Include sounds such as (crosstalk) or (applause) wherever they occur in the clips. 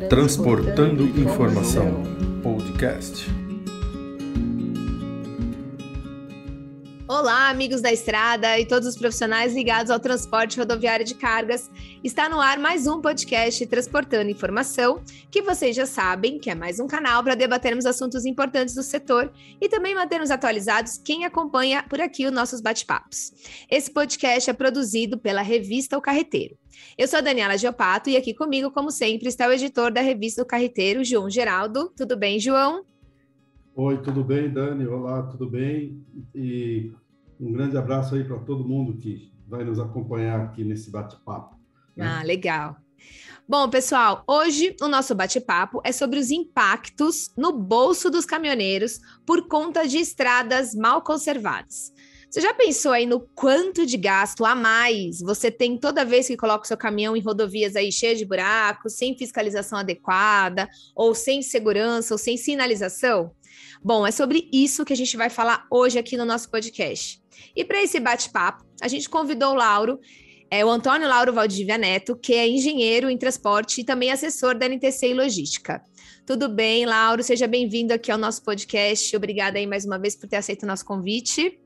Transportando Informação Podcast. Olá, amigos da estrada e todos os profissionais ligados ao transporte rodoviário de cargas. Está no ar mais um podcast Transportando Informação, que vocês já sabem que é mais um canal para debatermos assuntos importantes do setor e também mantermos atualizados quem acompanha por aqui os nossos bate-papos. Esse podcast é produzido pela revista O Carreteiro. Eu sou a Daniela Giopato e aqui comigo, como sempre, está o editor da revista O Carreteiro, João Geraldo. Tudo bem, João? Oi, tudo bem, Dani? Olá, tudo bem? E um grande abraço aí para todo mundo que vai nos acompanhar aqui nesse bate-papo. Né? Ah, legal. Bom, pessoal, hoje o nosso bate-papo é sobre os impactos no bolso dos caminhoneiros por conta de estradas mal conservadas. Você já pensou aí no quanto de gasto a mais você tem toda vez que coloca o seu caminhão em rodovias aí cheias de buracos, sem fiscalização adequada, ou sem segurança, ou sem sinalização? Bom, é sobre isso que a gente vai falar hoje aqui no nosso podcast. E para esse bate-papo, a gente convidou o Lauro, é, o Antônio Lauro Valdívia Neto, que é engenheiro em transporte e também assessor da NTC e Logística. Tudo bem, Lauro? Seja bem-vindo aqui ao nosso podcast. Obrigada aí mais uma vez por ter aceito o nosso convite.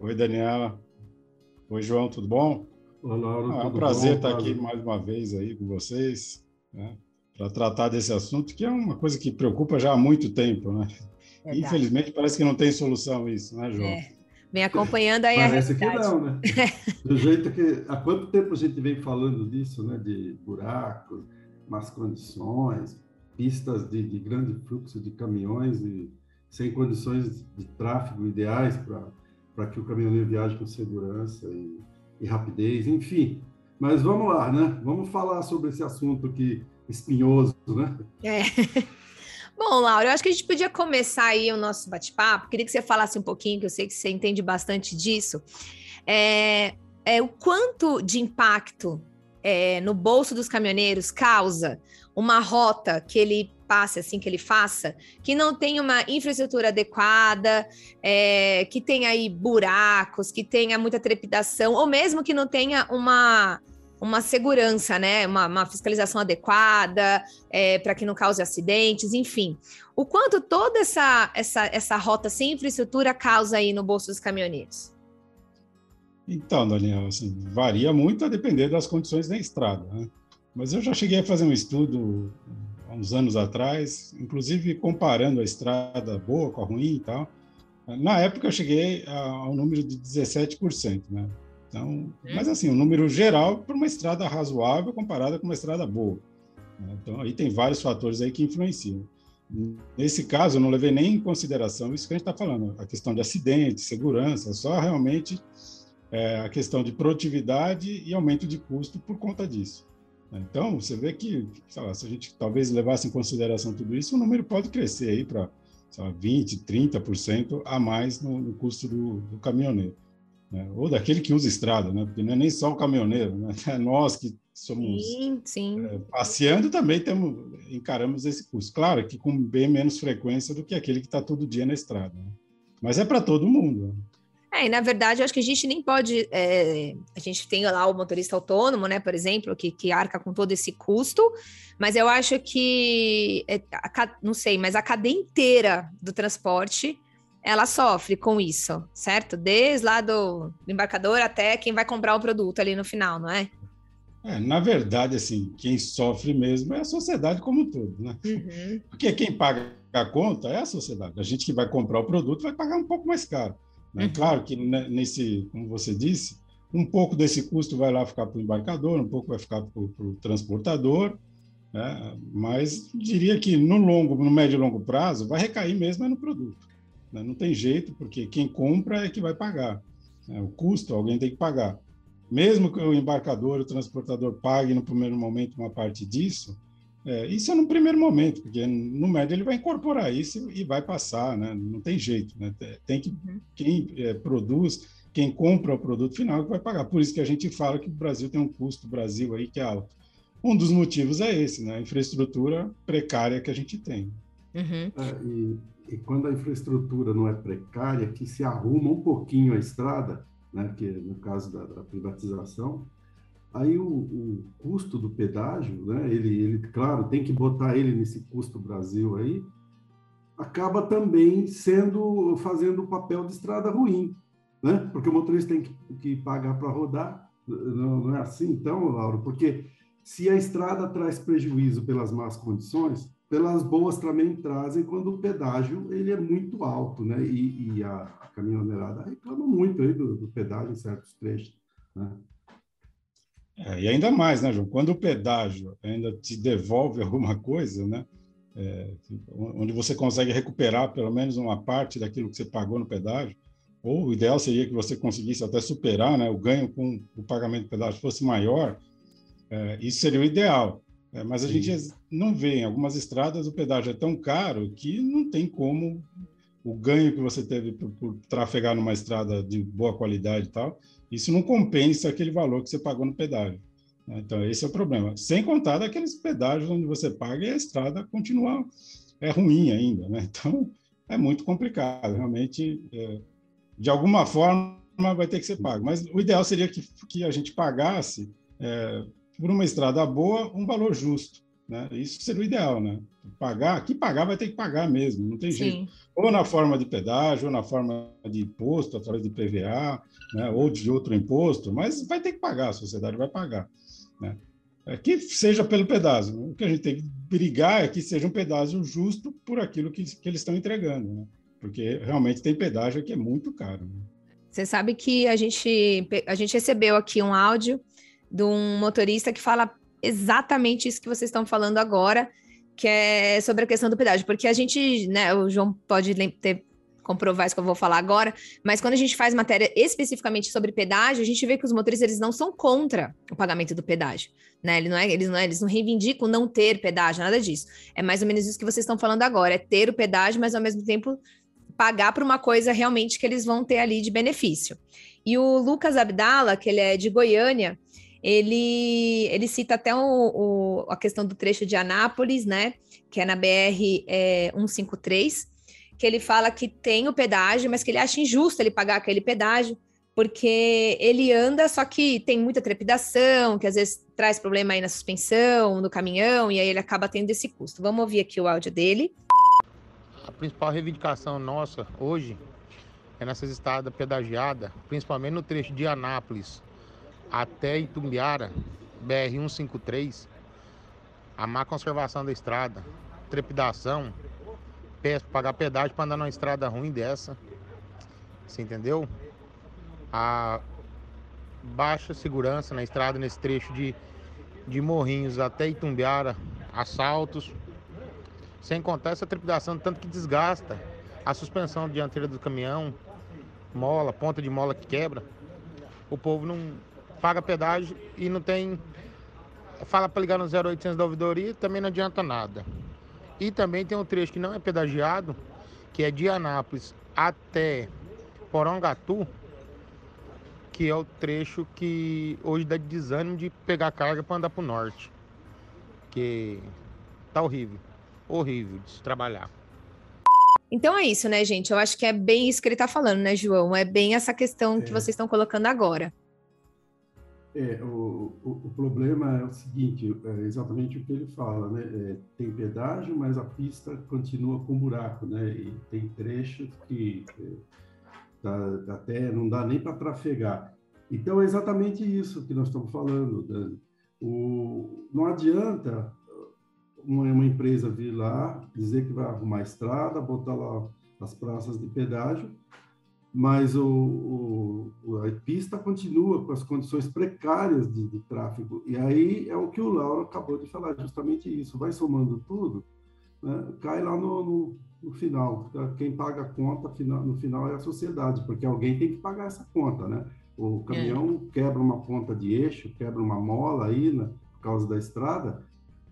Oi, Daniela. Oi, João, tudo bom? Olá, Lauro. Ah, é um prazer bom, estar aqui mais uma vez aí com vocês, né, para tratar desse assunto, que é uma coisa que preocupa já há muito tempo, né? Verdade. Infelizmente, parece que não tem solução isso, né, João? É. Vem acompanhando aí Parece a realidade. que não, né? (laughs) Do jeito que... Há quanto tempo a gente vem falando disso, né? De buracos, más condições, pistas de, de grande fluxo de caminhões e sem condições de tráfego ideais para que o caminhoneiro viaje com segurança e, e rapidez, enfim. Mas vamos lá, né? Vamos falar sobre esse assunto aqui espinhoso, né? É. (laughs) Bom, Laura, eu acho que a gente podia começar aí o nosso bate-papo. Queria que você falasse um pouquinho, que eu sei que você entende bastante disso. É, é o quanto de impacto é, no bolso dos caminhoneiros causa uma rota que ele passe, assim, que ele faça, que não tem uma infraestrutura adequada, é, que tenha aí buracos, que tenha muita trepidação, ou mesmo que não tenha uma uma segurança, né? Uma, uma fiscalização adequada é, para que não cause acidentes, enfim. O quanto toda essa, essa, essa rota sem infraestrutura causa aí no bolso dos caminhoneiros? Então, Daniel, assim, varia muito a depender das condições da estrada. Né? Mas eu já cheguei a fazer um estudo há uns anos atrás, inclusive comparando a estrada boa com a ruim e tal. Na época eu cheguei ao número de 17%, né? Então, hum. mas assim, um número geral para uma estrada razoável comparada com uma estrada boa. Né? Então, aí tem vários fatores aí que influenciam. Nesse caso, eu não levei nem em consideração isso que a gente está falando, a questão de acidente, segurança, só realmente é, a questão de produtividade e aumento de custo por conta disso. Né? Então, você vê que, lá, se a gente talvez levasse em consideração tudo isso, o número pode crescer aí para 20%, 30% a mais no, no custo do, do caminhoneiro né? ou daquele que usa estrada, né? porque não é nem só o caminhoneiro, né? (laughs) é nós que somos sim, sim. É, passeando também temos, encaramos esse custo. Claro que com bem menos frequência do que aquele que está todo dia na estrada, né? mas é para todo mundo. Né? É, e na verdade, eu acho que a gente nem pode. É, a gente tem lá o motorista autônomo, né, por exemplo, que, que arca com todo esse custo, mas eu acho que, é, a, não sei, mas a cadeia inteira do transporte ela sofre com isso, certo? Desde lá do embarcador até quem vai comprar o produto ali no final, não é? É, na verdade, assim, quem sofre mesmo é a sociedade como um todo, né? Uhum. Porque quem paga a conta é a sociedade. A gente que vai comprar o produto vai pagar um pouco mais caro. Né? Uhum. Claro que nesse, como você disse, um pouco desse custo vai lá ficar para o embarcador, um pouco vai ficar para o transportador, né? mas diria que no longo, no médio e longo prazo, vai recair mesmo no produto. Né? Não tem jeito, porque quem compra é que vai pagar. Né? O custo alguém tem que pagar. Mesmo que o embarcador, o transportador pague no primeiro momento uma parte disso, é, isso é no primeiro momento, porque no médio ele vai incorporar isso e vai passar, né? não tem jeito. Né? Tem que, uhum. quem é, produz, quem compra o produto final que vai pagar. Por isso que a gente fala que o Brasil tem um custo Brasil aí que é alto. Um dos motivos é esse, né? a infraestrutura precária que a gente tem. Uhum. É, e e quando a infraestrutura não é precária, que se arruma um pouquinho a estrada, né, que no caso da, da privatização, aí o, o, custo do pedágio, né, ele, ele, claro, tem que botar ele nesse custo Brasil aí, acaba também sendo, fazendo o papel de estrada ruim, né? Porque o motorista tem que, que pagar para rodar, não, não, é assim então, Lauro? Porque se a estrada traz prejuízo pelas más condições, pelas boas também trazem quando o pedágio ele é muito alto, né? E, e a, a, caminhoneirada reclama muito aí do, do pedágio em certos trechos, né? É, e ainda mais, né, João? Quando o pedágio ainda te devolve (laughs) alguma coisa, né? É, onde você consegue recuperar pelo menos uma parte daquilo que você pagou no pedágio, ou o ideal seria que você conseguisse até superar, né? O ganho com o pagamento do pedágio fosse maior, é, isso seria o ideal. É, mas a Sim. gente não vê, em algumas estradas o pedágio é tão caro que não tem como o ganho que você teve por, por trafegar numa estrada de boa qualidade e tal, isso não compensa aquele valor que você pagou no pedágio. Né? Então, esse é o problema. Sem contar daqueles pedágios onde você paga e a estrada continua é ruim ainda. Né? Então, é muito complicado. Realmente, é, de alguma forma, vai ter que ser pago. Mas o ideal seria que, que a gente pagasse, é, por uma estrada boa, um valor justo. Né? Isso seria o ideal, né? Pagar, que pagar vai ter que pagar mesmo, não tem Sim. jeito. Ou na forma de pedágio, ou na forma de imposto, através de PVA, né? ou de outro imposto, mas vai ter que pagar, a sociedade vai pagar. Né? É que seja pelo pedágio. O que a gente tem que brigar é que seja um pedágio justo por aquilo que, que eles estão entregando, né? porque realmente tem pedágio que é muito caro. Né? Você sabe que a gente, a gente recebeu aqui um áudio de um motorista que fala exatamente isso que vocês estão falando agora, que é sobre a questão do pedágio, porque a gente, né, o João pode ter comprovar isso que eu vou falar agora, mas quando a gente faz matéria especificamente sobre pedágio, a gente vê que os motoristas eles não são contra o pagamento do pedágio, né? Ele não é, eles, não é, eles não reivindicam não ter pedágio, nada disso. É mais ou menos isso que vocês estão falando agora, é ter o pedágio, mas ao mesmo tempo pagar por uma coisa realmente que eles vão ter ali de benefício. E o Lucas Abdala, que ele é de Goiânia, ele, ele cita até o, o, a questão do trecho de Anápolis, né? Que é na BR é, 153, que ele fala que tem o pedágio, mas que ele acha injusto ele pagar aquele pedágio, porque ele anda, só que tem muita trepidação, que às vezes traz problema aí na suspensão, no caminhão, e aí ele acaba tendo esse custo. Vamos ouvir aqui o áudio dele. A principal reivindicação nossa hoje é nessas estradas pedagiadas, principalmente no trecho de Anápolis até Itumbiara, BR-153, a má conservação da estrada, trepidação, pagar pedágio para andar numa estrada ruim dessa. Você entendeu? A baixa segurança na estrada nesse trecho de, de Morrinhos até Itumbiara, assaltos. Sem contar essa trepidação, tanto que desgasta a suspensão dianteira do caminhão, mola, ponta de mola que quebra. O povo não, paga pedágio e não tem. Fala para ligar no 0800 da ouvidoria, também não adianta nada. E também tem um trecho que não é pedagiado, que é de Anápolis até Porongatu, que é o trecho que hoje dá desânimo de pegar carga para andar para o norte. Que tá horrível, horrível de se trabalhar. Então é isso, né, gente? Eu acho que é bem isso que ele está falando, né, João? É bem essa questão é. que vocês estão colocando agora. É, o, o, o, problema é o seguinte, é exatamente o que ele fala, né? É, tem pedágio, mas a pista continua com buraco, né? E tem trechos que é, até não dá nem para trafegar. Então é exatamente isso que nós estamos falando, Dani. O, não adianta uma, uma empresa vir lá, dizer que vai arrumar estrada, botar lá as praças de pedágio, mas o, o, a pista continua com as condições precárias de, de, tráfego. E aí é o que o Lauro acabou de falar, justamente isso. Vai somando tudo, né, cai lá no, no, no, final. Quem paga a conta no final é a sociedade, porque alguém tem que pagar essa conta, né? O caminhão é. quebra uma ponta de eixo, quebra uma mola aí, né, por causa da estrada,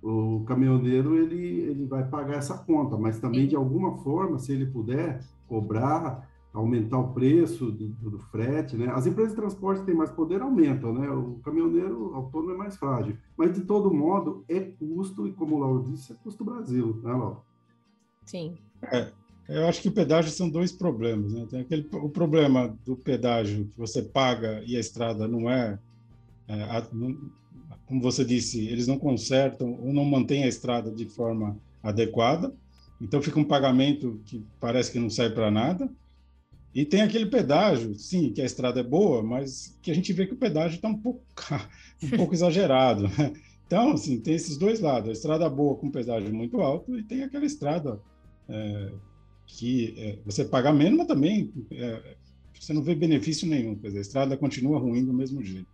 o caminhoneiro ele, ele vai pagar essa conta, mas também de alguma forma, se ele puder cobrar aumentar o preço do, do, frete, né? As empresas de transporte têm mais poder, aumentam, né? O caminhoneiro autônomo é mais frágil. Mas, de todo modo, é custo, e como o Lauro disse, é custo Brasil, né, Lauro? Sim. É, eu acho que o pedágio são dois problemas, né? Tem aquele, o problema do pedágio que você paga e a estrada não é é, a, como você disse, eles não consertam ou não mantêm a estrada de forma adequada, então fica um pagamento que parece que não serve para nada. E tem aquele pedágio, sim, que a estrada é boa, mas que a gente vê que o pedágio está um pouco, (laughs) um pouco (laughs) exagerado. Né? Então, assim, tem esses dois lados: a estrada boa com pedágio muito alto e tem aquela estrada é, que é, você paga menos, mas também é, você não vê benefício nenhum. Quer dizer, a estrada continua ruim do mesmo jeito.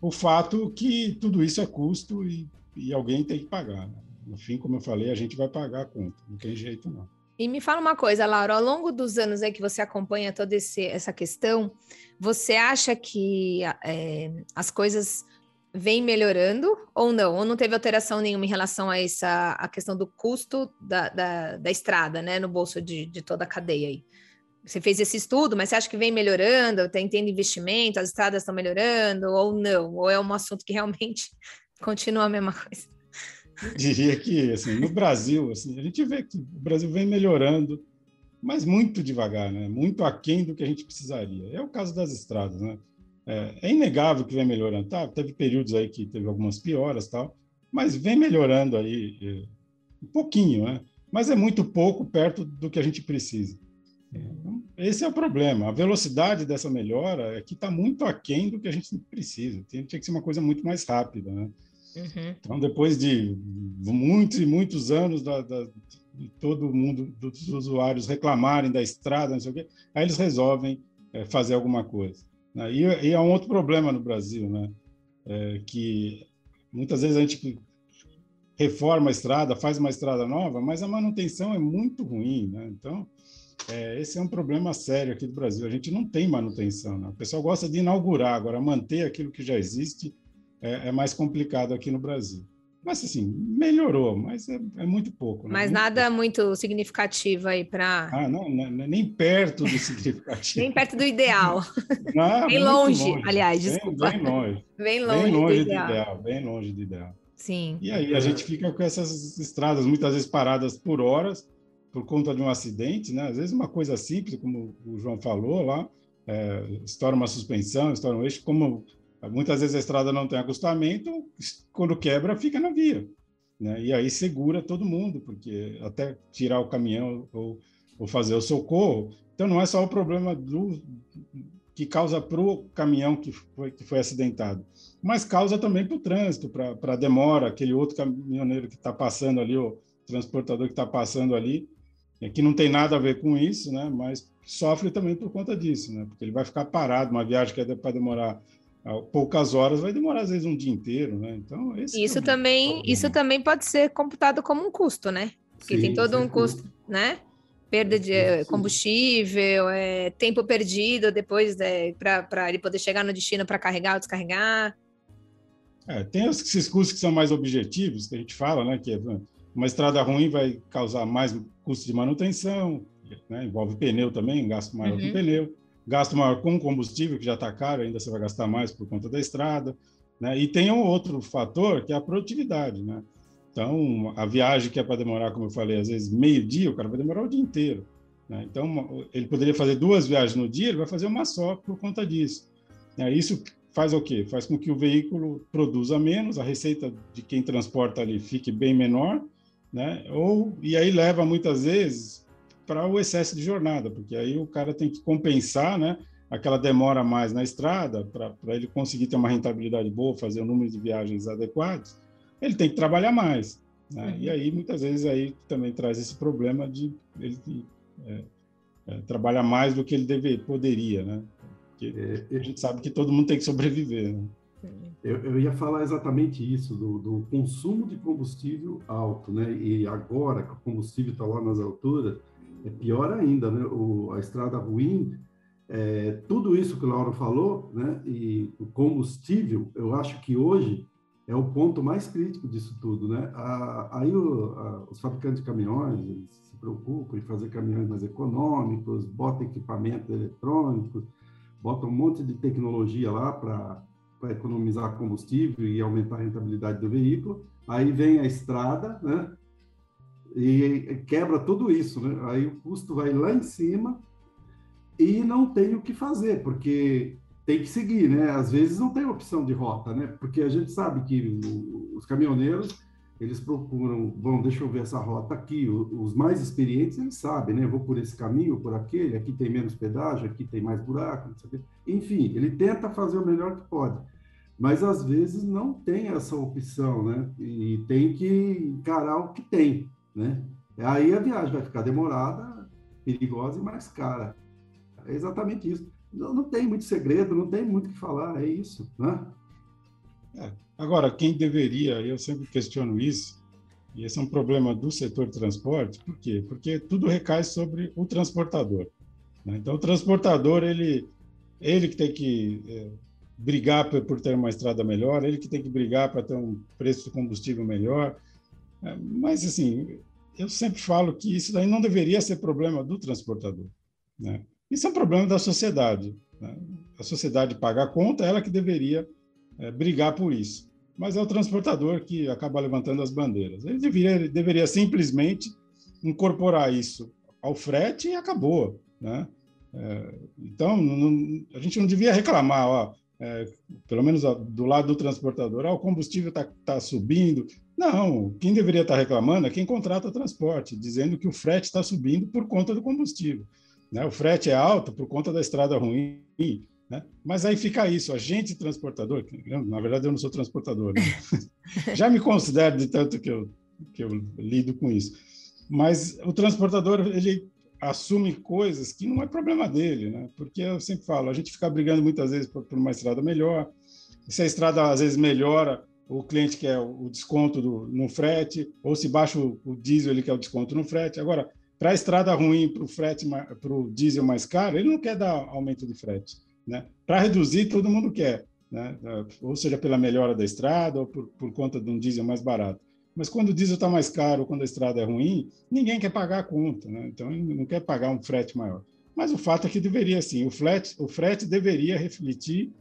O fato que tudo isso é custo e, e alguém tem que pagar. Né? No fim, como eu falei, a gente vai pagar a conta, não tem jeito não. E me fala uma coisa, Laura, ao longo dos anos aí que você acompanha toda esse, essa questão, você acha que é, as coisas vêm melhorando ou não? Ou não teve alteração nenhuma em relação a essa a questão do custo da, da, da estrada, né, no bolso de, de toda a cadeia aí? Você fez esse estudo, mas você acha que vem melhorando? Tem tendo investimento, as estradas estão melhorando ou não? Ou é um assunto que realmente (laughs) continua a mesma coisa? Diria que assim, no Brasil, assim, a gente vê que o Brasil vem melhorando, mas muito devagar, né? muito aquém do que a gente precisaria. É o caso das estradas. Né? É, é inegável que vem melhorando. Tá, teve períodos aí que teve algumas pioras, tal, mas vem melhorando aí é, um pouquinho, né? mas é muito pouco perto do que a gente precisa. Então, esse é o problema. A velocidade dessa melhora é que está muito aquém do que a gente precisa. Tem, tinha que ser uma coisa muito mais rápida. Né? Uhum. Então, depois de muitos e muitos anos da, da, de todo mundo, dos usuários reclamarem da estrada, não sei o quê, aí eles resolvem é, fazer alguma coisa. Né? E, e há um outro problema no Brasil, né? É, que muitas vezes a gente reforma a estrada, faz uma estrada nova, mas a manutenção é muito ruim, né? Então, é, esse é um problema sério aqui do Brasil. A gente não tem manutenção, né? O pessoal gosta de inaugurar, agora manter aquilo que já existe é, é mais complicado aqui no Brasil. Mas, assim, melhorou, mas é, é muito pouco. Né? Mas muito nada pouco. muito significativo aí para. Ah, não, não, nem perto do (laughs) significativo. nem perto do ideal. (laughs) Não, bem longe, longe, aliás, bem, desculpa. Bem longe. (laughs) Bem longe, bem longe do, do ideal. ideal. Bem longe do ideal. Sim. E aí a gente fica com essas estradas muitas vezes paradas por horas por conta de um acidente, né? Às vezes uma coisa simples, como o João falou lá, é, estoura uma suspensão, estoura um eixo, como Muitas vezes a estrada não tem acostamento, quando quebra, fica na via. Né? E aí segura todo mundo, porque até tirar o caminhão ou, ou fazer o socorro. Então não é só o problema do que causa para o caminhão que foi, que foi acidentado, mas causa também para o trânsito, para a demora, aquele outro caminhoneiro que está passando ali, o transportador que está passando ali, é, que não tem nada a ver com isso, né? mas sofre também por conta disso, né? porque ele vai ficar parado, uma viagem que é para demorar poucas horas vai demorar às vezes um dia inteiro, né? Então isso é também isso também pode ser computado como um custo, né? Porque sim, tem todo um custo, né? Perda de sim. combustível, é, tempo perdido depois né, para ele poder chegar no destino para carregar ou descarregar. É, tem esses custos que são mais objetivos, que a gente fala, né? Que é, uma estrada ruim vai causar mais custo de manutenção, né? envolve pneu também, um gasto maior uhum. do pneu gasto maior com combustível, que já está caro, ainda você vai gastar mais por conta da estrada. Né? E tem um outro fator, que é a produtividade. Né? Então, a viagem que é para demorar, como eu falei, às vezes meio dia, o cara vai demorar o dia inteiro. Né? Então, ele poderia fazer duas viagens no dia, ele vai fazer uma só por conta disso. Né? Isso faz o quê? Faz com que o veículo produza menos, a receita de quem transporta ali fique bem menor, né? Ou e aí leva muitas vezes para o excesso de jornada, porque aí o cara tem que compensar, né? Aquela demora mais na estrada para ele conseguir ter uma rentabilidade boa, fazer o um número de viagens adequados, ele tem que trabalhar mais. Né? Uhum. E aí muitas vezes aí também traz esse problema de ele é, é, trabalhar mais do que ele deve, poderia, né? Porque é, a gente sabe que todo mundo tem que sobreviver. Né? Eu, eu, ia falar exatamente isso, do, do, consumo de combustível alto, né? E agora que o combustível está lá nas alturas, é pior ainda, né? O, a estrada ruim, é, tudo isso que o Laura falou, né? E o combustível, eu acho que hoje é o ponto mais crítico disso tudo, né? A, aí o, a, os fabricantes de caminhões se preocupam em fazer caminhões mais econômicos, botam equipamento eletrônico, botam um monte de tecnologia lá para economizar combustível e aumentar a rentabilidade do veículo. Aí vem a estrada, né? E quebra tudo isso, né? Aí o custo vai lá em cima e não tem o que fazer, porque tem que seguir, né? Às vezes não tem opção de rota, né? Porque a gente sabe que os caminhoneiros eles procuram, bom, deixa eu ver essa rota aqui. Os mais experientes eles sabem, né? vou por esse caminho, por aquele. Aqui tem menos pedágio, aqui tem mais buraco. Enfim, ele tenta fazer o melhor que pode, mas às vezes não tem essa opção, né? E tem que encarar o que tem, né? Aí a viagem vai ficar demorada, perigosa e mais cara. É exatamente isso. Não, não tem muito segredo, não tem muito o que falar, é isso, né? É. Agora, quem deveria, eu sempre questiono isso, e esse é um problema do setor transporte, por quê? Porque tudo recai sobre o transportador. Né? Então, o transportador, ele, ele que tem que é, brigar por, por, ter uma estrada melhor, ele que tem que brigar para ter um preço de combustível melhor. É, mas, assim, eu sempre falo que isso daí não deveria ser problema do transportador. Né? Isso é um problema da sociedade. Né? A sociedade paga a conta, ela que deveria é, brigar por isso. Mas é o transportador que acaba levantando as bandeiras. Ele deveria, ele deveria simplesmente incorporar isso ao frete e acabou. Né? É, então, não, a gente não devia reclamar, ó, é, pelo menos do lado do transportador, ó, o combustível está tá subindo. Não, quem deveria estar tá reclamando é quem contrata transporte, dizendo que o frete está subindo por conta do combustível. Né? O frete é alto por conta da estrada ruim, né? Mas aí fica isso, agente transportador, na verdade eu não sou transportador, né? (laughs) já me considero de tanto que eu, que eu lido com isso. Mas o transportador, ele assume coisas que não é problema dele, né? porque eu sempre falo, a gente fica brigando muitas vezes por, por uma estrada melhor, se a estrada às vezes melhora, o cliente quer o desconto do, no frete, ou se baixa o, o diesel, ele quer o desconto no frete. Agora, para a estrada ruim, para o frete, para o diesel mais caro, ele não quer dar aumento de frete. Né? Para reduzir, todo mundo quer, né? ou seja, pela melhora da estrada ou por, por conta de um diesel mais barato. Mas quando o diesel está mais caro, quando a estrada é ruim, ninguém quer pagar a conta, né? então não quer pagar um frete maior. Mas o fato é que deveria sim, o frete, o frete deveria refletir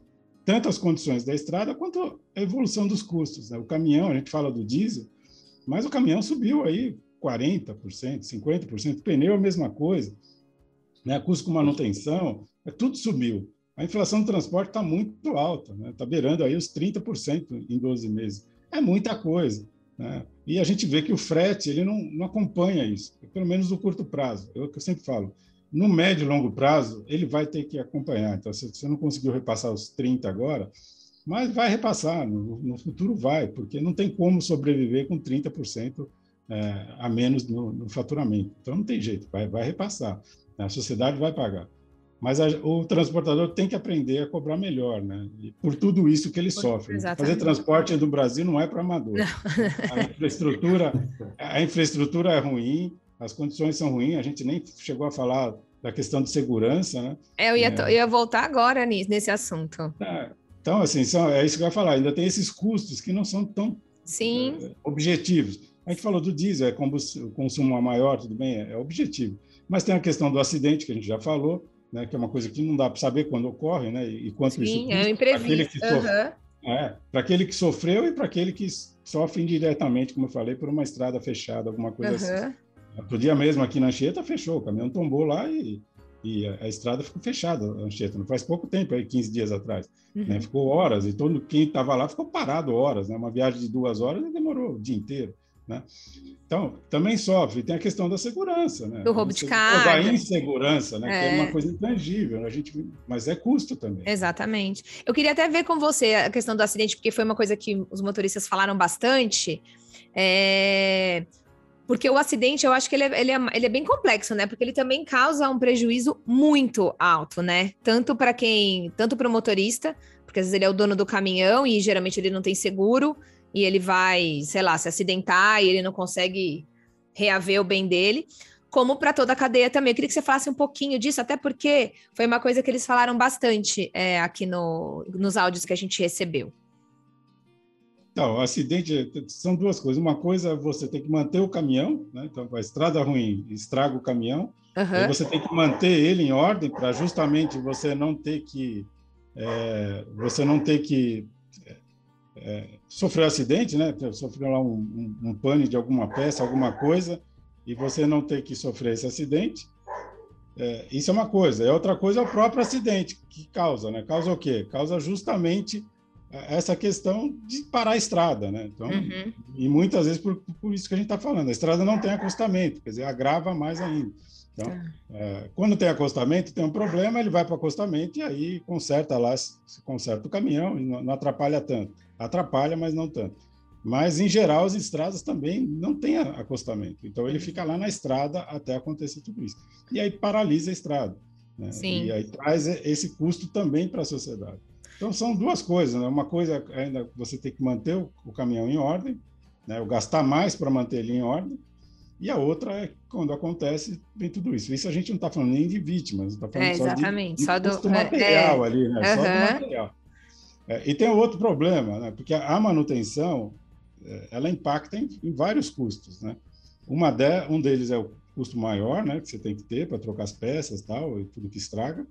tanto as condições da estrada quanto a evolução dos custos. Né? O caminhão, a gente fala do diesel, mas o caminhão subiu aí 40%, 50%, pneu é a mesma coisa, né? custo com manutenção, é, tudo subiu. A inflação do transporte está muito alta, está né? Tá beirando aí os 30% em 12 meses. É muita coisa. Né? E a gente vê que o frete ele não, não acompanha isso, pelo menos no curto prazo. É o que eu sempre falo. No médio e longo prazo, ele vai ter que acompanhar. Então, se você não conseguiu repassar os 30 agora, mas vai repassar, no, no futuro vai, porque não tem como sobreviver com 30% é, a menos no, no, faturamento. Então, não tem jeito, vai, vai repassar. A sociedade vai pagar. Mas a, o transportador tem que aprender a cobrar melhor, né? E por tudo isso que ele sofre. Exatamente. Fazer transporte no Brasil não é para amador. (laughs) A infraestrutura, a infraestrutura é ruim, as condições são ruins. A gente nem chegou a falar da questão de segurança, né? É, eu ia, é. eu ia voltar agora nesse assunto. É, então, assim, são, é isso que eu ia falar. Ainda tem esses custos que não são tão Sim. É, objetivos. A gente falou do diesel, é consumo maior, tudo bem, é, é objetivo. Mas tem a questão do acidente, que a gente já falou, né, que é uma coisa que não dá para saber quando ocorre, né, e quanto Sim, isso é imprevisto. Uhum. Sofre, é, para aquele que sofreu e para aquele que sofre indiretamente, como eu falei, por uma estrada fechada, alguma coisa uhum. assim. Outro dia mesmo aqui na Anchieta fechou, o caminhão tombou lá e, e a, a, estrada ficou fechada, a Anchieta, não faz pouco tempo, aí 15 dias atrás. Né, uhum. Né, ficou horas, e todo quem estava lá ficou parado horas, né, uma viagem de duas horas demorou o dia inteiro. Né? Então, também sofre. Tem a questão da segurança, né? Do roubo de carga. Da insegurança, né? É. Que é uma coisa intangível, né? a gente, mas é custo também. Exatamente. Eu queria até ver com você a questão do acidente, porque foi uma coisa que os motoristas falaram bastante. É... Porque o acidente, eu acho que ele é, ele, é, ele é bem complexo, né? Porque ele também causa um prejuízo muito alto, né? Tanto para quem, tanto para o motorista, porque às vezes ele é o dono do caminhão e geralmente ele não tem seguro, e ele vai, sei lá, se acidentar e ele não consegue reaver o bem dele, como para toda a cadeia também. Eu queria que você falasse um pouquinho disso, até porque foi uma coisa que eles falaram bastante é, aqui no, nos áudios que a gente recebeu. Então, o acidente são duas coisas. Uma coisa, você tem que manter o caminhão, né? então a estrada ruim estraga o caminhão, uhum. você tem que manter ele em ordem para justamente você não ter que é, você não ter que é, sofreu acidente, né? Sofreu lá um, um, um pane de alguma peça, alguma coisa, e você não ter que sofrer esse acidente. é, isso é uma coisa. É outra coisa é o próprio acidente que causa, né? Causa o quê? Causa justamente essa questão de parar a estrada, né? Então, uhum. e muitas vezes por, por isso que a gente está falando, a estrada não tem acostamento, quer dizer, agrava mais ainda. Então, tá. é, quando tem acostamento, tem um problema, ele vai para o acostamento e aí conserta lá, se conserta o caminhão e não, não, atrapalha tanto. Atrapalha, mas não tanto. Mas, em geral, as estradas também não têm acostamento. Então, ele fica lá na estrada até acontecer tudo isso. E aí paralisa a estrada. Né? E aí traz esse custo também para a sociedade. Então, são duas coisas. Né? Uma coisa ainda você tem que manter o, o caminhão em ordem, né? gastar mais para manter ele em ordem, e a outra é quando acontece, vem tudo isso. Isso a gente não está falando nem de vítimas, está falando é, só de, de só do, custo material é, ali, né? Uhum. Só do material. É, e tem outro problema, né? Porque a manutenção, é, ela impacta em, em, vários custos, né? Uma de, um deles é o custo maior, né? Que você tem que ter para trocar as peças tal, e tudo que estraga.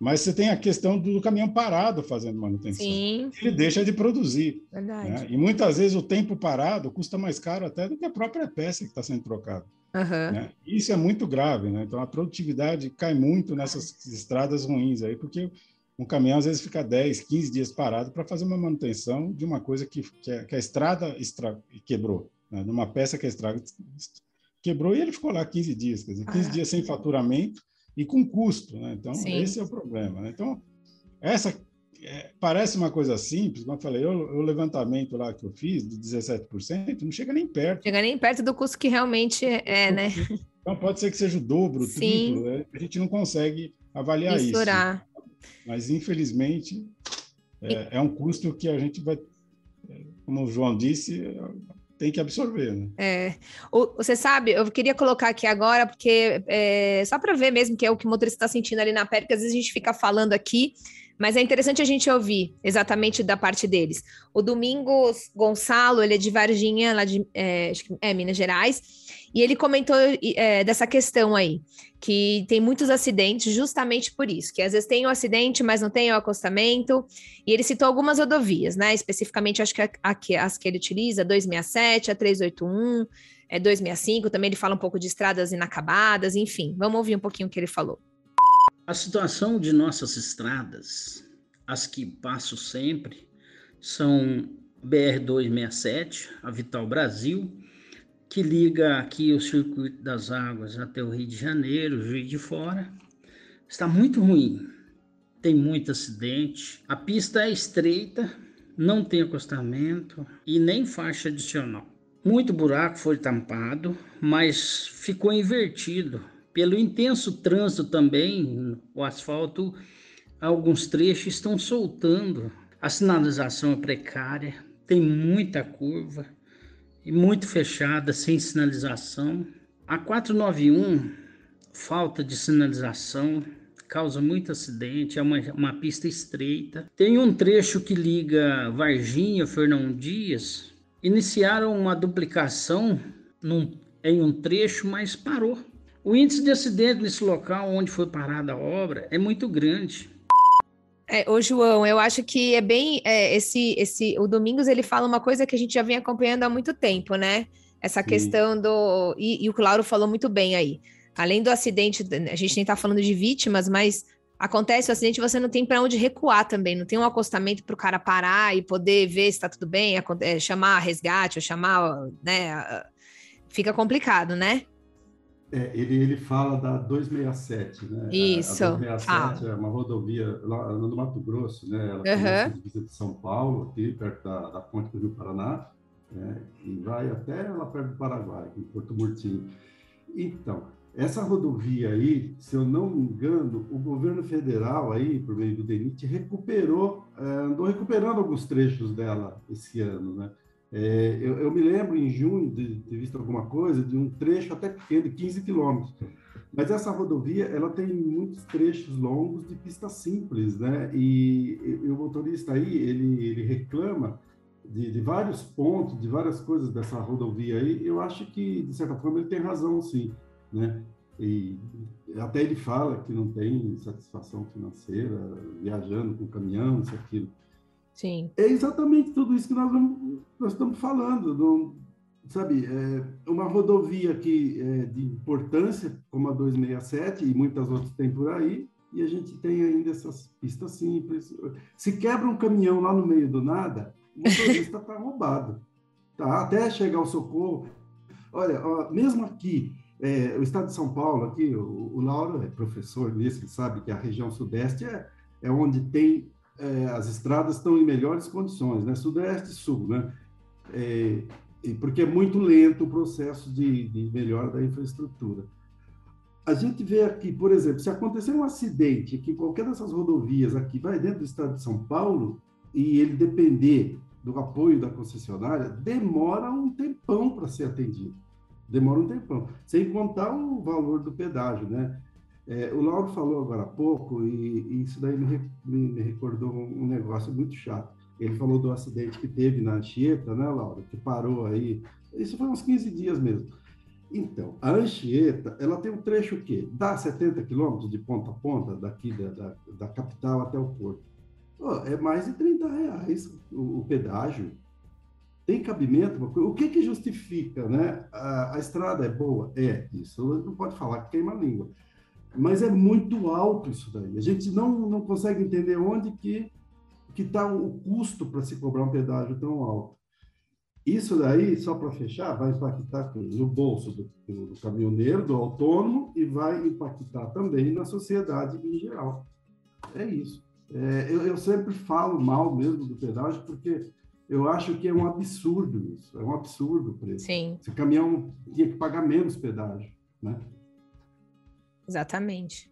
Mas você tem a questão do caminhão parado fazendo manutenção. Sim. Ele deixa de produzir. Verdade. Né? E muitas vezes o tempo parado custa mais caro até do que a própria peça que está sendo trocada. Uhum. Né? Isso é muito grave, né? Então a produtividade cai muito nessas estradas ruins aí, porque um caminhão às vezes fica 10, 15 dias parado para fazer uma manutenção de uma coisa que, que, a, que a estrada extra, quebrou, né? numa peça que a estrada quebrou e ele ficou lá 15 dias, quer dizer, 15 ah. dias sem faturamento e com custo. Né? Então, Sim. esse é o problema. Né? Então, essa é, parece uma coisa simples, como eu falei, o, levantamento lá que eu fiz, de 17%, não chega nem perto. Chega nem perto do custo que realmente é, né? Então, pode ser que seja o dobro, o triplo, né? a gente não consegue avaliar Misturar. isso. Mas, infelizmente, é, é, um custo que a gente vai, como o João disse, tem que absorver. Né? É. O, você sabe, eu queria colocar aqui agora, porque é, só para ver mesmo que é o que o motorista está sentindo ali na pele, porque às vezes a gente fica falando aqui, mas é interessante a gente ouvir exatamente da parte deles. O Domingos Gonçalo, ele é de Varginha, lá de é, é Minas Gerais, e ele comentou é, dessa questão aí, que tem muitos acidentes justamente por isso, que às vezes tem o um acidente, mas não tem o acostamento, e ele citou algumas rodovias, né? Especificamente, acho que a, a, as que ele utiliza, 267, a 381, é 265, também ele fala um pouco de estradas inacabadas, enfim, vamos ouvir um pouquinho o que ele falou. A situação de nossas estradas, as que passo sempre, são BR-267, a Vital Brasil, que liga aqui o circuito das águas até o Rio de Janeiro, Juiz de Fora, está muito ruim. Tem muito acidente, a pista é estreita, não tem acostamento e nem faixa adicional. Muito buraco foi tampado, mas ficou invertido. Pelo intenso trânsito também, o asfalto, alguns trechos estão soltando. A sinalização é precária, tem muita curva e muito fechada, sem sinalização. A 491, falta de sinalização, causa muito acidente, é uma, uma pista estreita. Tem um trecho que liga Varginha, Fernão Dias, iniciaram uma duplicação num, em um trecho, mas parou. O índice de acidente nesse local onde foi parada a obra é muito grande. É, ô João, eu acho que é bem é, esse, esse, o Domingos ele fala uma coisa que a gente já vem acompanhando há muito tempo, né? Essa Sim. questão do e, e, o Claro falou muito bem aí. Além do acidente, a gente nem está falando de vítimas, mas acontece o acidente, você não tem para onde recuar também, não tem um acostamento para o cara parar e poder ver se está tudo bem, é, chamar resgate ou chamar, né? Fica complicado, né? É, ele, ele fala da 267, né? Isso. A, 267 ah. é uma rodovia lá no Mato Grosso, né? Ela uhum. de São Paulo, aqui perto da, da ponte do Rio Paraná, né? e vai até lá perto do Paraguai, em Porto Murtinho. Então, essa rodovia aí, se eu não me engano, o governo federal aí, por meio do DENIT, recuperou, é, andou recuperando alguns trechos dela esse ano, né? É, eu, eu, me lembro em junho de ter visto alguma coisa de um trecho até pequeno, de 15 quilômetros. Mas essa rodovia, ela tem muitos trechos longos de pista simples, né? E, e o motorista aí, ele, ele reclama de, de, vários pontos, de várias coisas dessa rodovia aí. Eu acho que, de certa forma, ele tem razão, sim, né? E até ele fala que não tem satisfação financeira viajando com caminhão, isso, aquilo. Sim. É exatamente tudo isso que nós, vamos, nós estamos falando. sabe, é uma rodovia que é de importância, como a 267 e muitas outras tem por aí, e a gente tem ainda essas pistas simples. Se quebra um caminhão lá no meio do nada, o motorista está roubado. Tá? Até chegar o socorro. Olha, ó, mesmo aqui, é, o estado de São Paulo, aqui, o, o Lauro é professor nisso, ele sabe que a região sudeste é, é onde tem é, as estradas estão em melhores condições, né? Sudeste e sul, né? É, porque é muito lento o processo de, de melhora da infraestrutura. A gente vê aqui, por exemplo, se acontecer um acidente que qualquer dessas rodovias aqui vai dentro do estado de São Paulo e ele depender do apoio da concessionária, demora um tempão para ser atendido. Demora um tempão. Sem contar o valor do pedágio, né? É, o Lauro falou agora há pouco, e, e isso daí me, me, me, recordou um negócio muito chato. Ele falou do acidente que teve na Anchieta, né, Lauro? Que parou aí. Isso foi uns 15 dias mesmo. Então, a Anchieta, ela tem um trecho que dá 70 quilômetros de ponta a ponta, daqui da, da, da capital até o porto. Oh, é mais de 30 reais o, o pedágio. Tem cabimento? O que que justifica, né? A, a, estrada é boa? É, isso não pode falar que queima a língua. Mas é muito alto isso daí. A gente não, não consegue entender onde que que está o custo para se cobrar um pedágio tão alto. Isso daí, só para fechar, vai impactar no bolso do, do, caminhoneiro, do autônomo, e vai impactar também na sociedade em geral. É isso. É, eu, eu, sempre falo mal mesmo do pedágio, porque eu acho que é um absurdo isso. É um absurdo o preço. Sim. Se o caminhão tinha que pagar menos pedágio, né? Exatamente.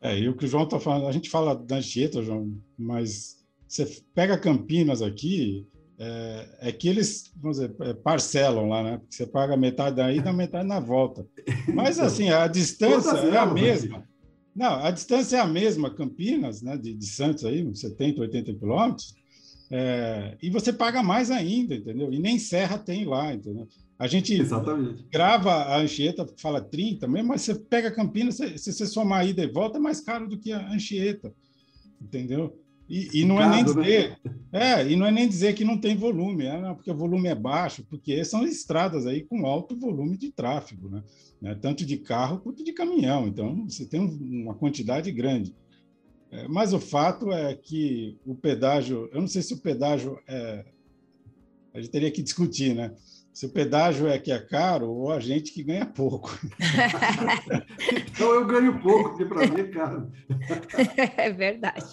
É, e o que o João está falando, a gente fala da Anchieta, João, mas você pega Campinas aqui, é, é, que eles, vamos dizer, é, parcelam lá, né? Porque você paga metade daí e metade na volta. Mas, então, assim, a distância é a mesma. Não, a distância é a mesma, Campinas, né, de, de Santos aí, 70, 80 quilômetros, é, e você paga mais ainda, entendeu? E nem serra tem lá, entendeu? A gente Exatamente. grava a Anchieta, fala 30 mesmo, mas você pega Campinas, se, se você somar a ida e volta, é mais caro do que a Anchieta, entendeu? E, e não é nem né? dizer, né? é, e não é nem dizer que não tem volume, é, porque o volume é baixo, porque são estradas aí com alto volume de tráfego, né? né? Tanto de carro quanto de caminhão. Então você tem uma quantidade grande. É, mas o fato é que o pedágio, eu não sei se o pedágio é, a gente teria que discutir, né? Se o pedágio é que é caro ou a gente que ganha pouco. (laughs) então eu ganho pouco, porque para mim é caro. é verdade.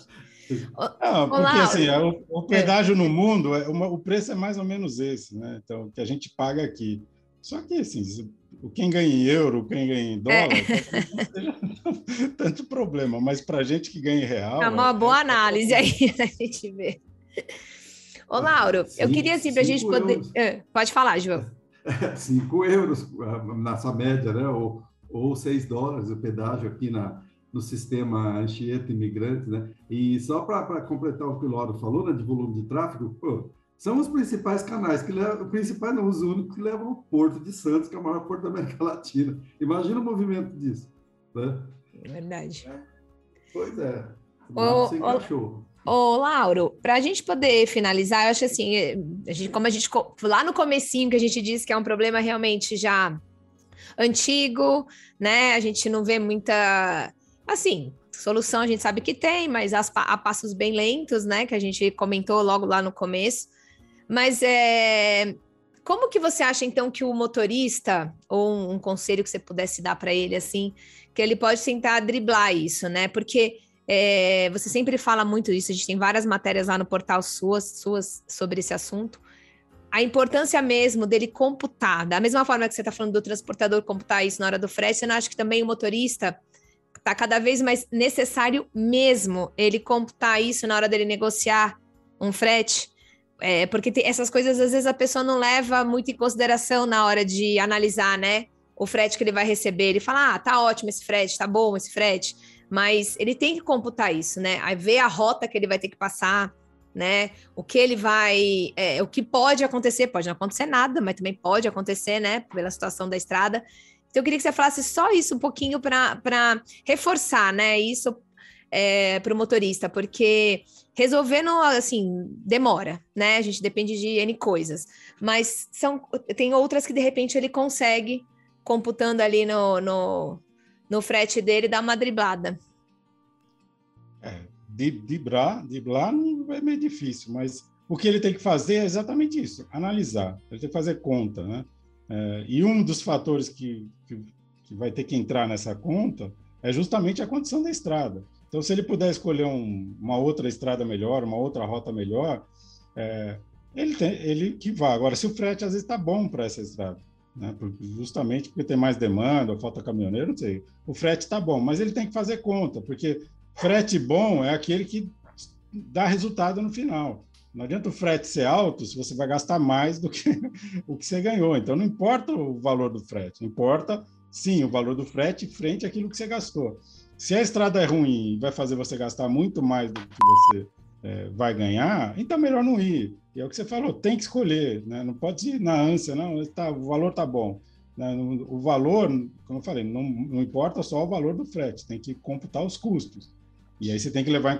(laughs) Não, porque Olá, assim, o, o, pedágio é. no mundo, é uma, o preço é mais ou menos esse, né? Então, que a gente paga aqui. Só que, assim, quem ganha em euro, quem ganha em dólar, é. não seja (laughs) tanto problema, mas para a gente que ganha em real. É uma é, boa análise aí, a gente vê. Ô, Lauro, eu queria, assim, para a gente poder. Euros. É, pode falar, João. (laughs) Cinco euros nessa média, né? Ou, ou seis dólares o pedágio aqui na, no sistema Anchieta Imigrantes, né? E só para completar o que o Lauro falou, né, de volume de tráfego, pô, são os principais canais que levam, principais não, os únicos que levam ao Porto de Santos, que é o maior porto da América (laughs) Latina. Imagina o movimento disso, né? É verdade. É. Pois é. Você encaixou. Ô, Lauro, para a gente poder finalizar, eu acho assim, eh, a gente, como a gente lá no comecinho que a gente disse que é um problema realmente já antigo, né? A gente não vê muita Assim, solução a gente sabe que tem, mas a passos bem lentos, né? Que a gente comentou logo lá no começo. Mas é, como que você acha então que o motorista, ou um, um conselho que você pudesse dar para ele, assim, que ele pode tentar driblar isso, né? Porque é, você sempre fala muito isso, a gente tem várias matérias lá no portal suas, suas sobre esse assunto. A importância mesmo dele computar, da mesma forma que você está falando do transportador computar isso na hora do frete, você não acha que também o motorista Tá cada vez mais necessário mesmo ele computar isso na hora dele negociar um frete. É, porque tem essas coisas, às vezes, a pessoa não leva muito em consideração na hora de analisar, né? O frete que ele vai receber. Ele fala, ah, tá ótimo esse frete, tá bom esse frete. Mas ele tem que computar isso, né? Aí ver a rota que ele vai ter que passar, né? O que ele vai. É, o que pode acontecer, pode não acontecer nada, mas também pode acontecer, né? Pela situação da estrada. Então, eu queria que você falasse só isso um pouquinho para reforçar, né? Isso é, para o motorista, porque resolvendo, assim, demora, né? A gente depende de N coisas. Mas são, tem outras que, de repente, ele consegue, computando ali no, no, no frete dele, dar uma driblada. É, driblar, driblar é meio difícil, mas o que ele tem que fazer é exatamente isso, analisar. Ele tem que fazer conta, né? É, e um dos fatores que, que, que vai ter que entrar nessa conta é justamente a condição da estrada. Então, se ele puder escolher um, uma outra estrada melhor, uma outra rota melhor, é, ele, tem, ele que vá. Agora, se o frete às vezes está bom para essa estrada, né? justamente porque tem mais demanda, falta caminhoneiro, não sei. O frete está bom, mas ele tem que fazer conta, porque frete bom é aquele que dá resultado no final. Não adianta o frete ser alto se você vai gastar mais do que (laughs) o que você ganhou. Então, não importa o valor do frete, importa, sim, o valor do frete frente àquilo que você gastou. Se a estrada é ruim e vai fazer você gastar muito mais do que você é, vai ganhar, então é melhor não ir. E é o que você falou, tem que escolher, né? não pode ir na ânsia, não, tá, o valor tá bom. Né? O valor, como eu falei, não, não importa só o valor do frete, tem que computar os custos. E aí você tem que levar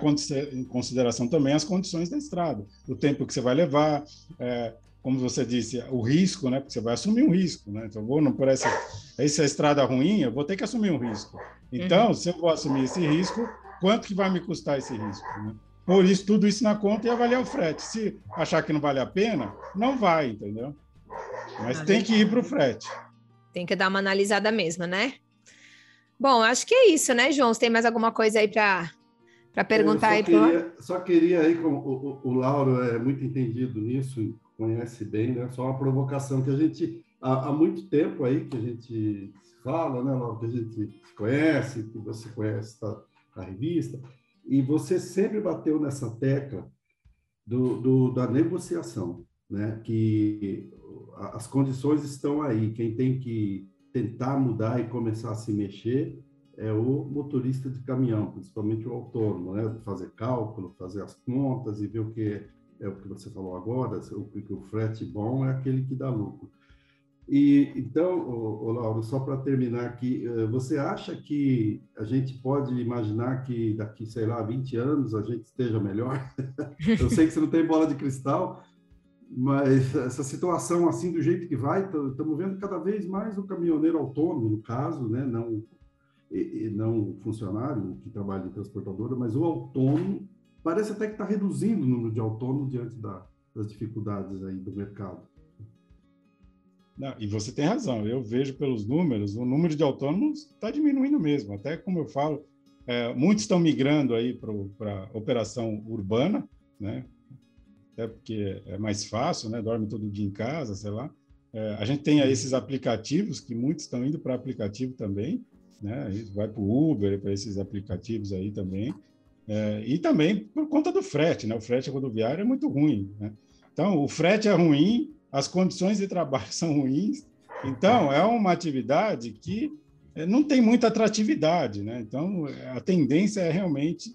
em consideração também as condições da estrada, o tempo que você vai levar, é, como você disse, o risco, né? Porque você vai assumir um risco, né? Então, vou não por essa, essa estrada ruim, eu vou ter que assumir um risco. Então, uhum. se eu vou assumir esse risco, quanto que vai me custar esse risco? Né? Por isso, tudo isso na conta e avaliar o frete. Se achar que não vale a pena, não vai, entendeu? Mas ah, tem que ir para o frete. Tem que dar uma analisada mesmo, né? Bom, acho que é isso, né, João? Você tem mais alguma coisa aí para perguntar aí para Só queria aí, como o, o, o Lauro é muito entendido nisso, conhece bem, né? Só uma provocação que a gente há, há muito tempo aí que a gente fala, né, Laura, que a gente conhece, que você conhece a, a revista, e você sempre bateu nessa tecla do, do, da negociação, né? Que as condições estão aí, quem tem que tentar mudar e começar a se mexer é o motorista de caminhão, principalmente o autônomo, né? Fazer cálculo, fazer as contas e ver o que é o que você falou agora, o que o frete bom é aquele que dá lucro. E então, ô, ô Lauro, só para terminar aqui, eh, você acha que a gente pode imaginar que daqui, sei lá, 20 anos a gente esteja melhor? (laughs) Eu sei que você não tem bola de cristal, mas essa situação assim do jeito que vai, estamos vendo cada vez mais o caminhoneiro autônomo, no caso, né, não e, não funcionário que trabalha em transportadora, mas o autônomo parece até que está reduzindo o número de autônomos diante da, das dificuldades aí do mercado. Não, e você tem razão, eu vejo pelos números, o número de autônomos está diminuindo mesmo. Até como eu falo, é, muitos estão migrando aí para operação urbana, né? Até porque é mais fácil, né? Dorme todo dia em casa, sei lá. É, a gente tem esses aplicativos, que muitos estão indo para aplicativo também, né? Vai para o Uber, para esses aplicativos aí também. É, e também por conta do frete, né? O frete rodoviário é muito ruim, né? Então, o frete é ruim, as condições de trabalho (laughs) são ruins. Então, é uma atividade que eh, não tem muita atratividade, né? Então, a tendência é realmente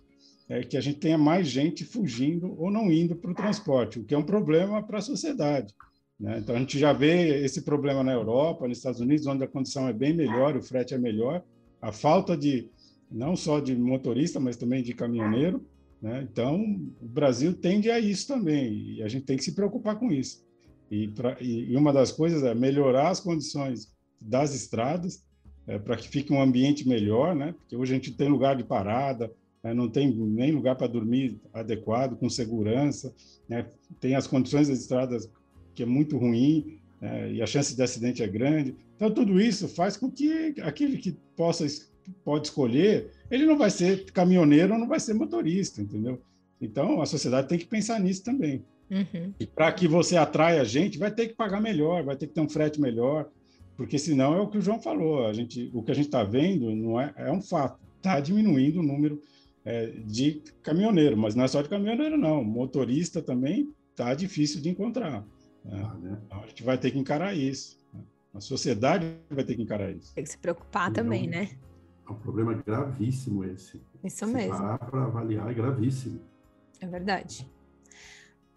é que a gente tenha mais gente fugindo ou não indo para o transporte, o que é um problema para a sociedade. Né? Então, a gente já vê esse problema na Europa, nos Estados Unidos, onde a condição é bem melhor, o frete é melhor, a falta de, não só de motorista, mas também de caminhoneiro. Né? Então, o Brasil tende a isso também, e a gente tem que se preocupar com isso. E, pra, e, uma das coisas é melhorar as condições das estradas é, para que fique um ambiente melhor, né? Porque hoje a gente tem lugar de parada, né? não tem nem lugar para dormir adequado, com segurança, né? Tem as condições das estradas que é muito ruim né? e a chance de acidente é grande. Então tudo isso faz com que aquele que possa pode escolher, ele não vai ser caminhoneiro, não vai ser motorista, entendeu? Então a sociedade tem que pensar nisso também. Uhum. E para que você atraia gente, vai ter que pagar melhor, vai ter que ter um frete melhor, porque senão é o que o João falou. A gente, o que a gente está vendo não é, é um fato. Está diminuindo o número é, de caminhoneiro, mas não é só de caminhoneiro, não. Motorista também está difícil de encontrar. Né? Ah, né? Então, a gente vai ter que encarar isso. Né? A sociedade vai ter que encarar isso. Tem que se preocupar então, também, né? É um problema gravíssimo esse. Isso se mesmo. Parar para avaliar é gravíssimo. É verdade.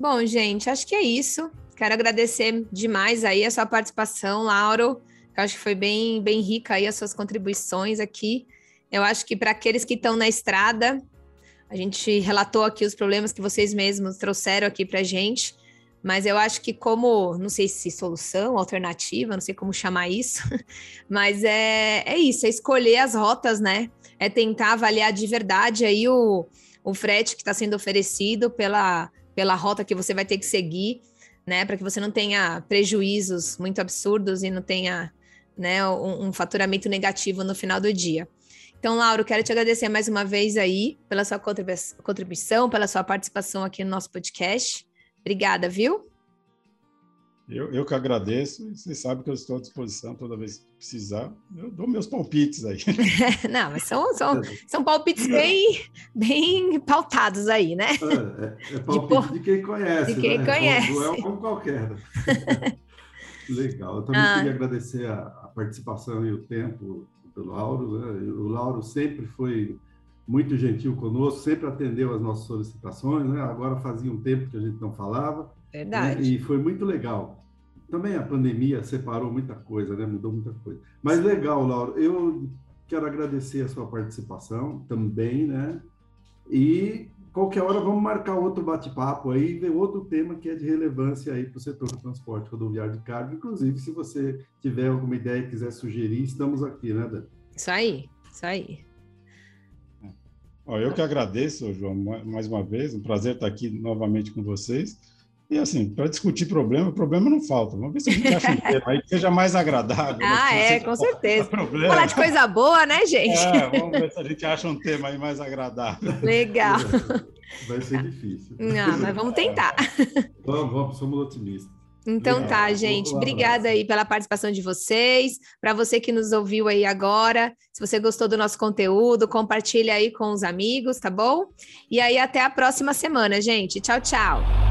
Bom, gente, acho que é isso. Quero agradecer demais aí a sua participação, Lauro. Eu acho que foi bem, bem rica aí as suas contribuições aqui. Eu acho que para aqueles que estão na estrada, A gente relatou aqui os problemas que vocês mesmos trouxeram aqui para gente, mas eu acho que como, não sei se solução, alternativa, não sei como chamar isso, (laughs) mas é, é isso, é escolher as rotas, né? É tentar avaliar de verdade aí o, o frete que está sendo oferecido pela, pela rota que você vai ter que seguir, né? Para que você não tenha prejuízos muito absurdos e não tenha né, um, um faturamento negativo no final do dia. Então, Lauro, quero te agradecer mais uma vez aí pela sua contribuição, pela sua participação aqui no nosso podcast. Obrigada, viu? Eu, eu que agradeço. Vocês sabem que eu estou à disposição toda vez que precisar. Eu dou meus palpites aí. (laughs) Não, mas são, são, são palpites bem, bem pautados aí, né? É, é, é palpite de, de, quem conhece. De quem né? conhece. Não é como qualquer. (laughs) Legal. Eu também ah. queria agradecer a, a participação e o tempo do Lauro. Né? O Lauro sempre foi muito gentil conosco, sempre atendeu as nossas solicitações. Né? Agora fazia um tempo que a gente não falava. Verdade. E foi muito legal. Também a pandemia separou muita coisa, né? mudou muita coisa. Mas legal, Lauro. Eu quero agradecer a sua participação também, né? E qualquer hora vamos marcar outro bate-papo aí, ver outro tema que é de relevância aí para o setor do transporte rodoviário de carga. Inclusive, se você tiver alguma ideia e quiser sugerir, estamos aqui, né, Dani? Isso aí, isso aí. eu que agradeço, João, mais uma vez, um prazer estar aqui novamente com vocês. E assim, para discutir problema, problema não falta. Vamos ver se a gente acha um (laughs) tema aí que seja mais agradável. Né? Ah, né? é, com certeza. Falar de coisa boa, né, (laughs) gente? É, vamos ver se a gente acha um tema aí mais agradável. Legal. (laughs) Vai ser difícil. Não, mas vamos tentar. Vamos, vamos, somos otimistas. Então tá, gente. Obrigada aí pela participação de vocês. Para você que nos ouviu aí agora, se você gostou do nosso conteúdo, compartilha aí com os amigos, tá bom? E aí até a próxima semana, gente. Tchau, tchau.